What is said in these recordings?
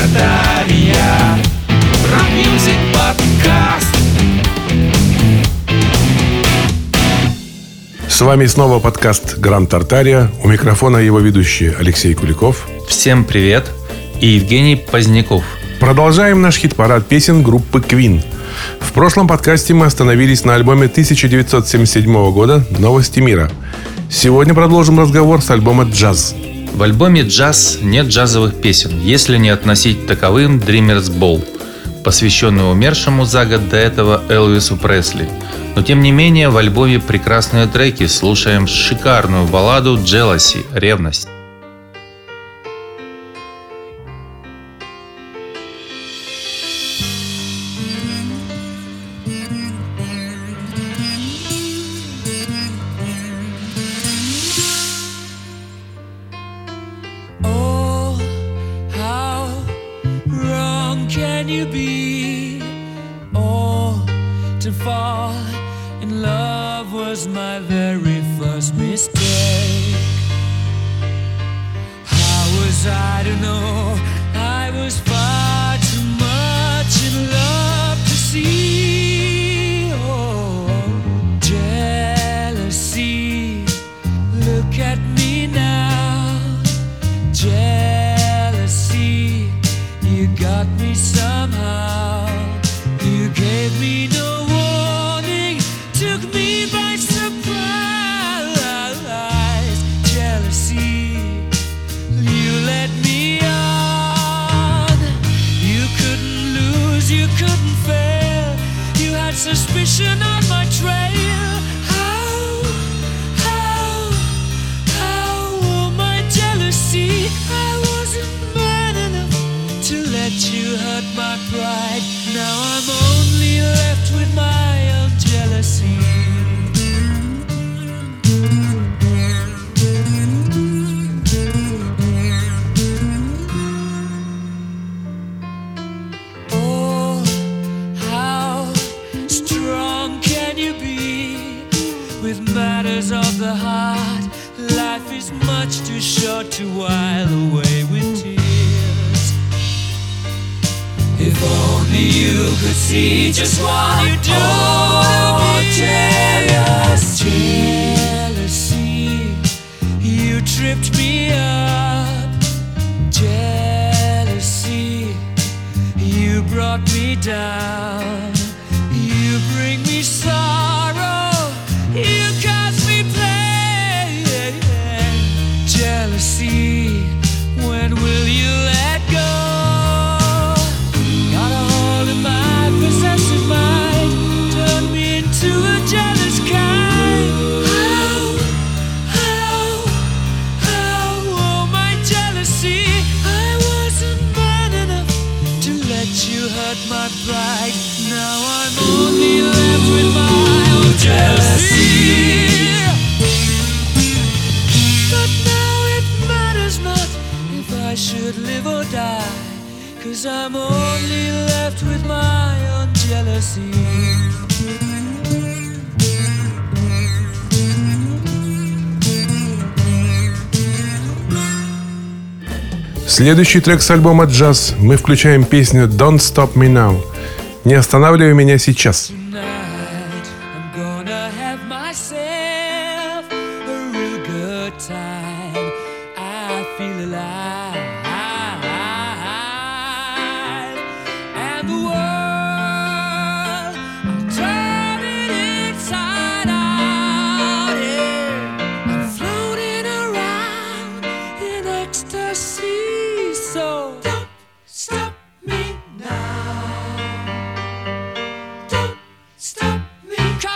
Тартария rock music podcast С вами снова подкаст «Гранд Тартария». У микрофона его ведущий Алексей Куликов. Всем привет и Евгений Поздняков. Продолжаем наш хит-парад песен группы Queen. В прошлом подкасте мы остановились на альбоме 1977 года «Новости мира». Сегодня продолжим разговор с альбома «Джаз». В альбоме «Джаз» нет джазовых песен, если не относить таковым «Dreamer's Ball», посвященный умершему за год до этого Элвису Пресли. Но тем не менее в альбоме прекрасные треки, слушаем шикарную балладу «Jealousy» – «Ревность». To fall in love was my very first mistake. How was I to know I was far too much in love to see? My pride. Now I'm only left with my own jealousy. But now it matters not if I should live or die. Cause I'm only left with my own jealousy. Следующий трек с альбома «Джаз» мы включаем песню «Don't Stop Me Now». «Не останавливай меня сейчас».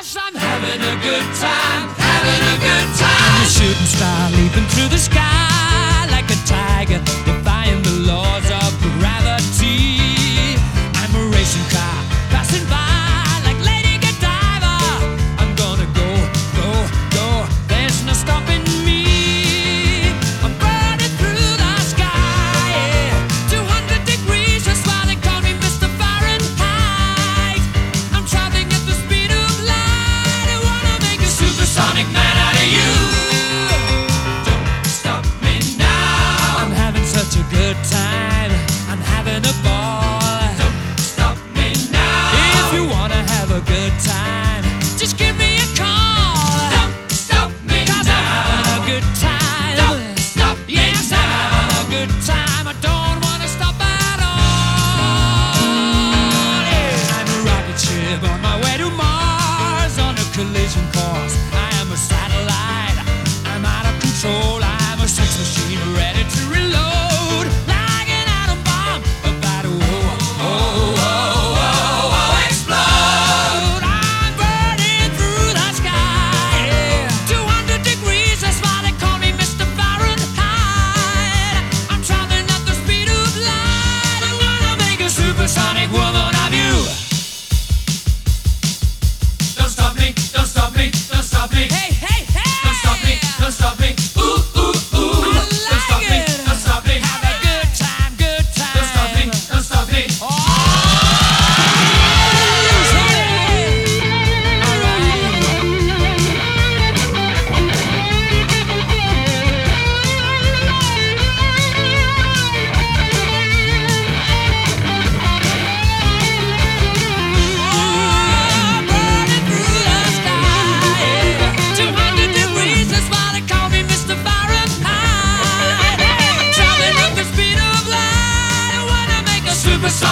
I'm having a good time, having a good time. The shooting star leaping through the sky like a tiger, defying the laws of gravity. To reload.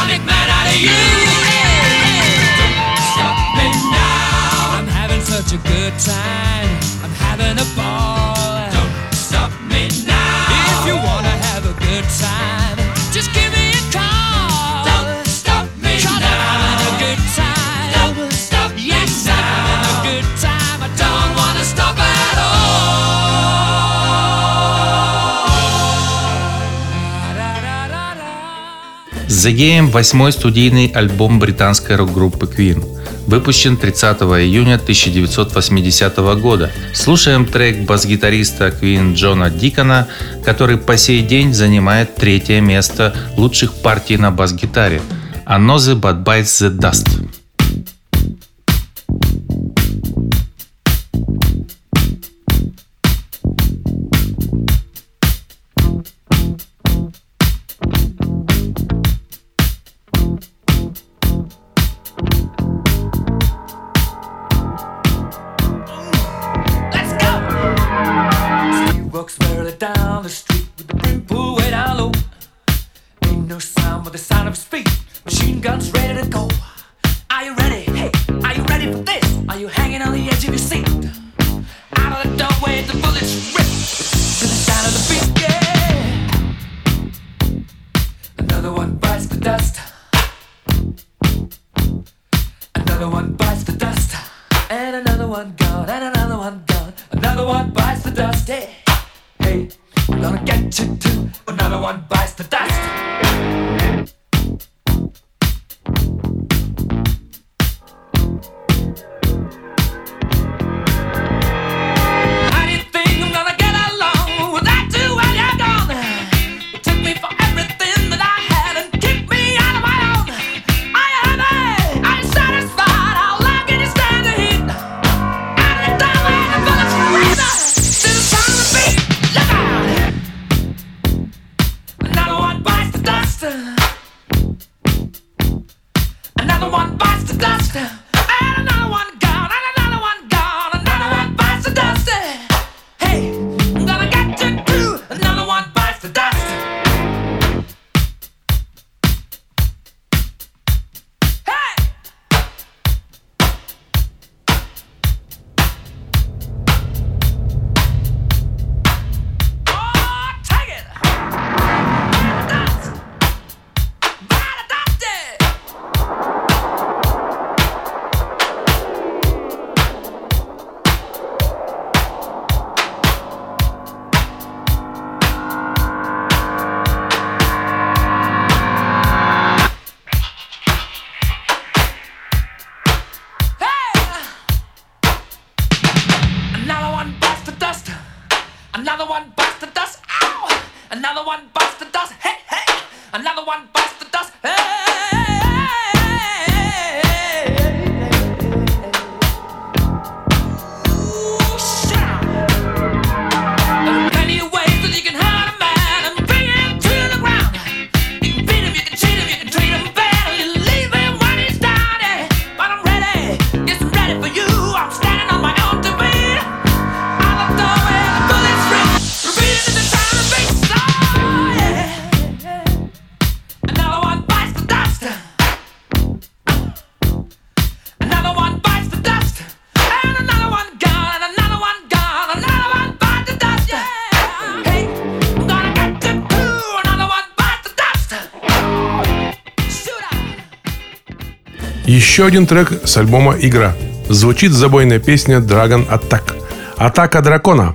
sonic man out of you. Don't stop me now. I'm having such a good time. I'm having a ball. Don't stop me now. If you wanna have a good time. The Game – восьмой студийный альбом британской рок-группы Queen. Выпущен 30 июня 1980 года. Слушаем трек бас-гитариста Queen Джона Дикона, который по сей день занимает третье место лучших партий на бас-гитаре – «Another But Bites the Dust». Walks barely down the street with the brim pulled way down low. Ain't no sound but the sound of speed. Machine guns ready to go. Are you ready? Hey, are you ready for this? Are you? one bite. Еще один трек с альбома «Игра». Звучит забойная песня «Dragon Attack». Атака дракона.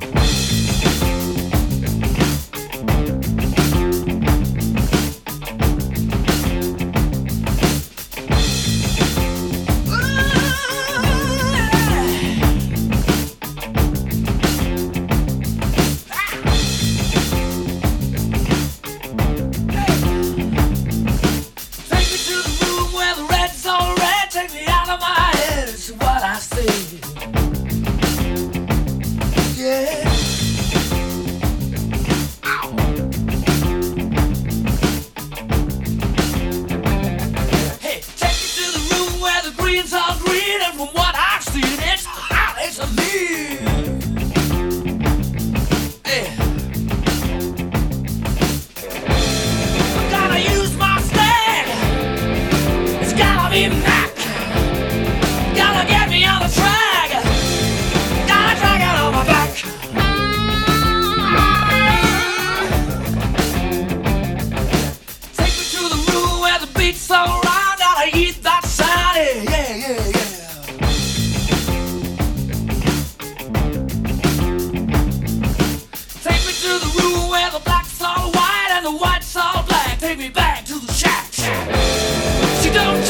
all black. Take me back to the shack. She don't.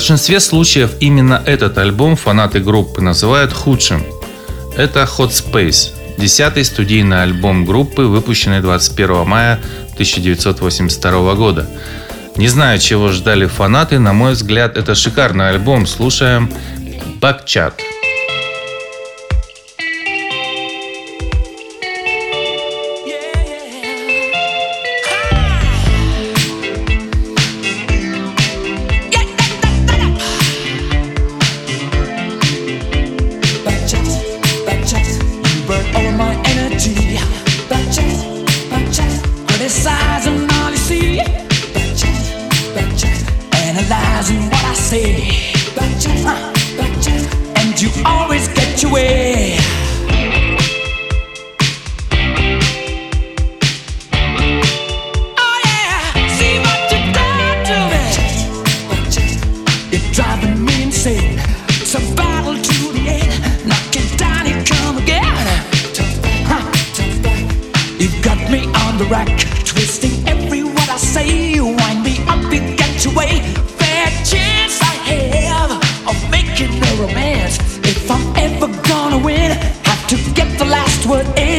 большинстве случаев именно этот альбом фанаты группы называют худшим. Это Hot Space, десятый студийный альбом группы, выпущенный 21 мая 1982 года. Не знаю, чего ждали фанаты, на мой взгляд, это шикарный альбом. Слушаем Бакчат. romance. If I'm ever gonna win, have to get the last word in.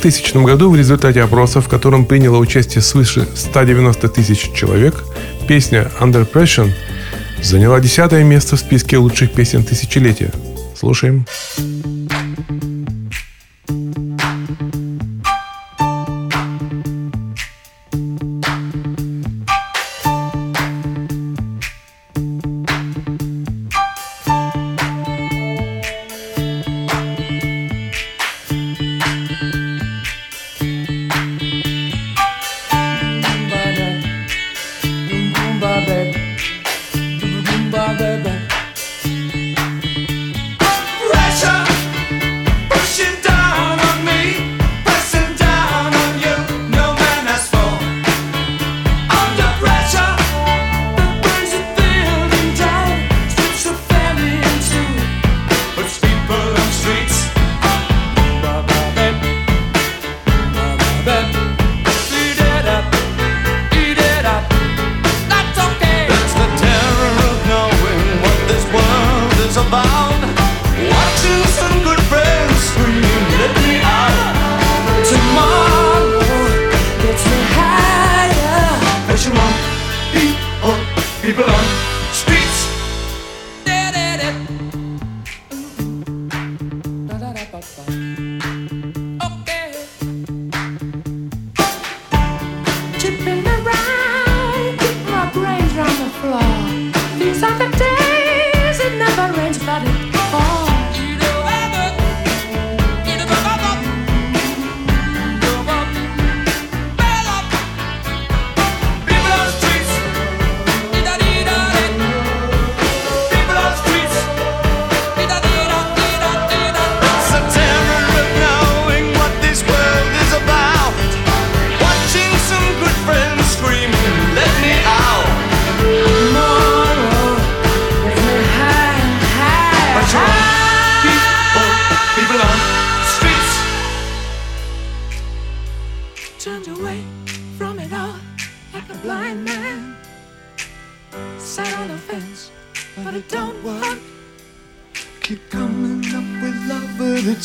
2000 году в результате опроса, в котором приняло участие свыше 190 тысяч человек, песня «Under Pressure» заняла десятое место в списке лучших песен тысячелетия. Слушаем. Слушаем.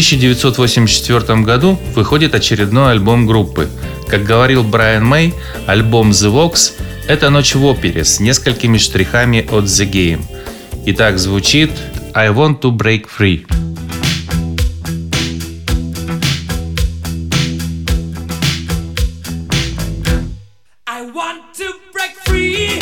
1984 году выходит очередной альбом группы. Как говорил Брайан Мэй, альбом The Vox – это ночь в опере с несколькими штрихами от The Game. И так звучит «I want to break free». I want to break free.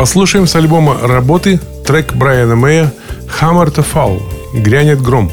Послушаем с альбома работы трек Брайана Мэя «Hammer to Fall» «Грянет гром».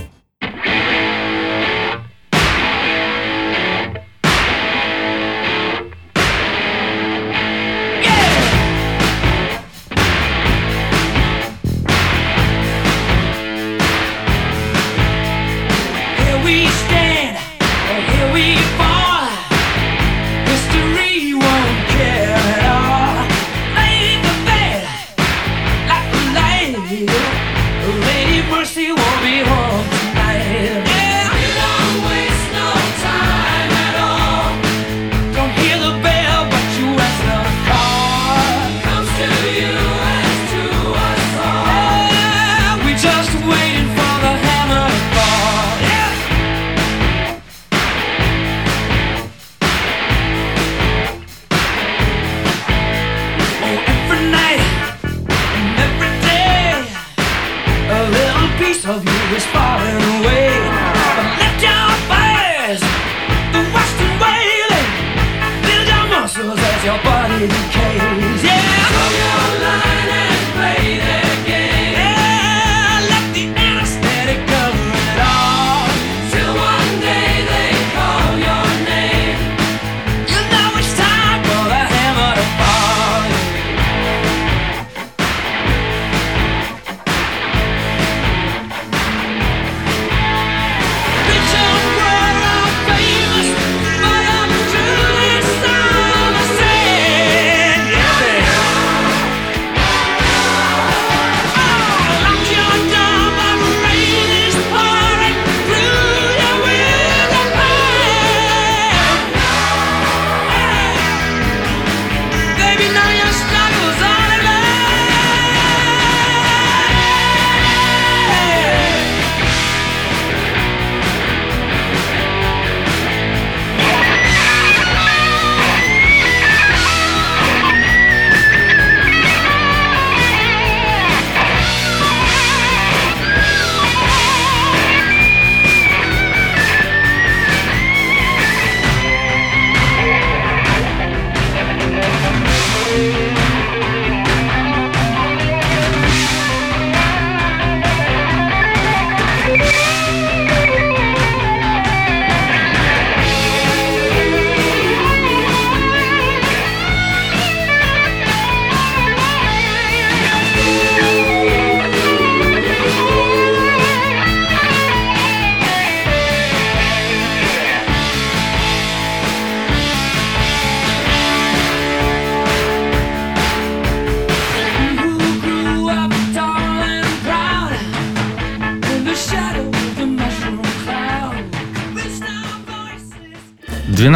baby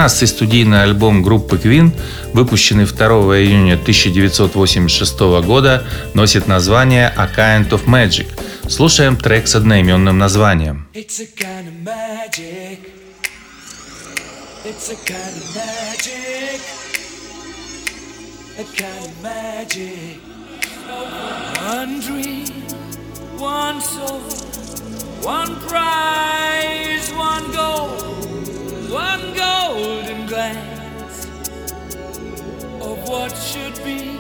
12-й студийный альбом группы Queen, выпущенный 2 июня 1986 года, носит название «A Kind of Magic». Слушаем трек с одноименным названием. It's a kind of magic. It's a kind of magic. A kind of magic. One dream, one soul, one prize, one goal, one what should be.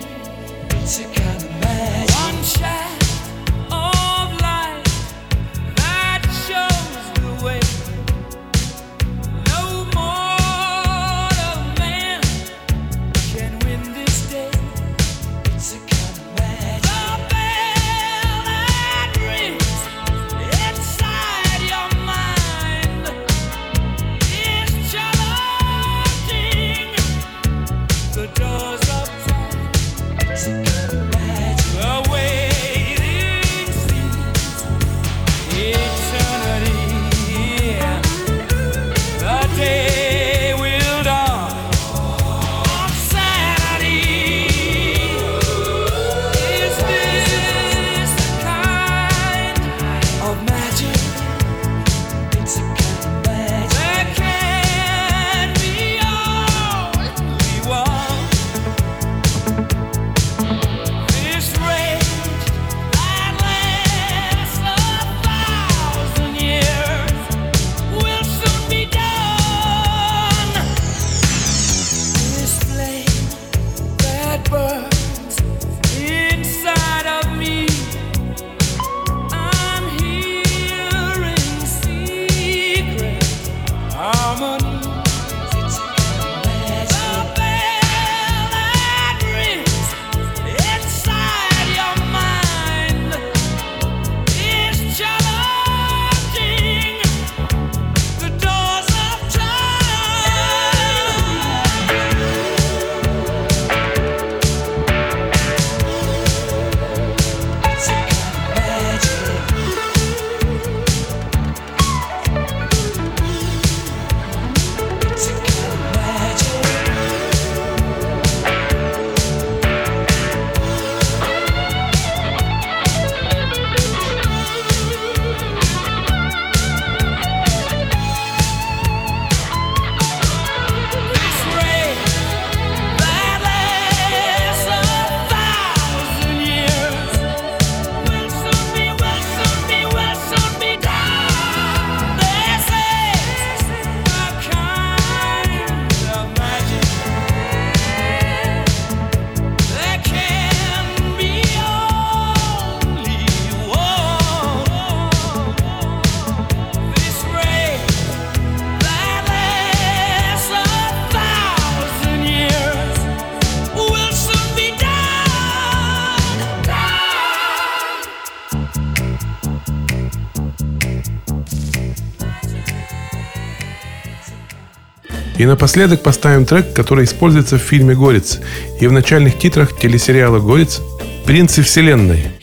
И напоследок поставим трек, который используется в фильме «Горец» и в начальных титрах телесериала «Горец. Принцы Вселенной».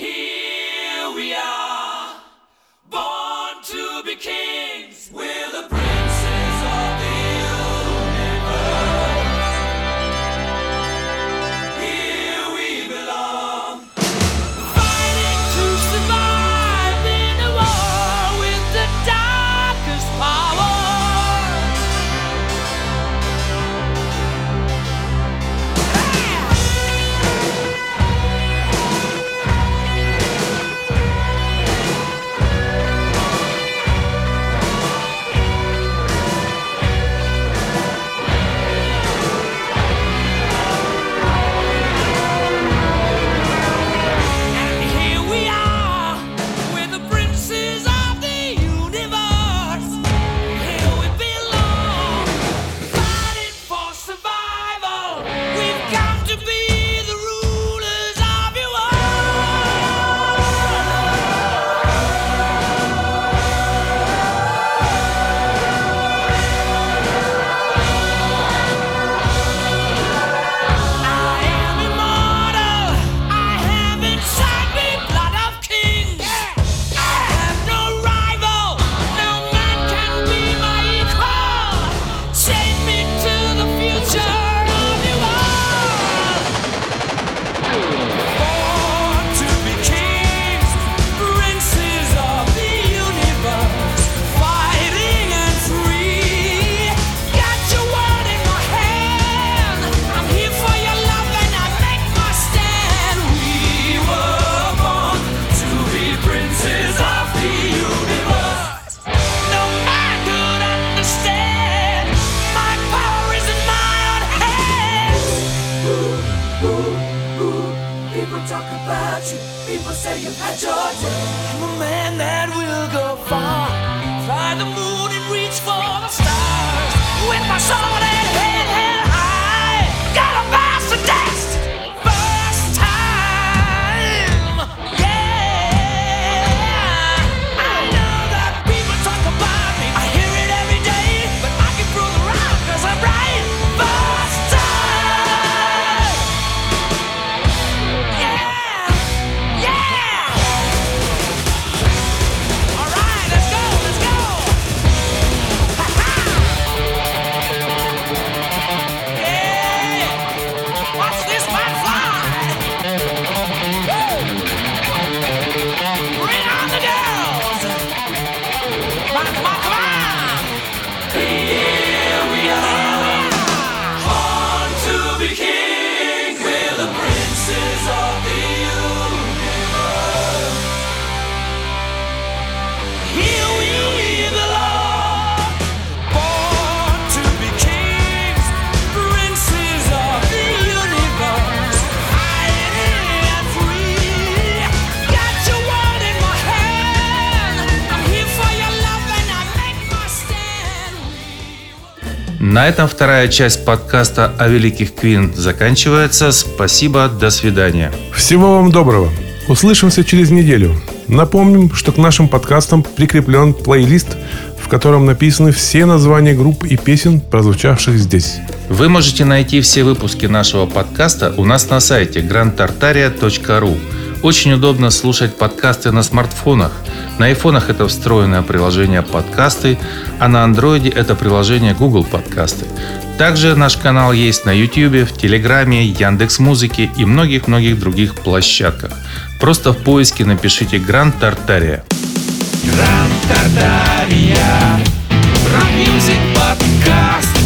Rush На этом вторая часть подкаста о великих Квин заканчивается. Спасибо, до свидания. Всего вам доброго. Услышимся через неделю. Напомним, что к нашим подкастам прикреплен плейлист, в котором написаны все названия групп и песен, прозвучавших здесь. Вы можете найти все выпуски нашего подкаста у нас на сайте grandtartaria.ru. Очень удобно слушать подкасты на смартфонах – на айфонах это встроенное приложение подкасты, а на андроиде это приложение Google подкасты. Также наш канал есть на YouTube, в Телеграме, Яндекс.Музыке и многих-многих других площадках. Просто в поиске напишите «Гранд Тартария». Гранд Тартария. Рок-мюзик подкаст.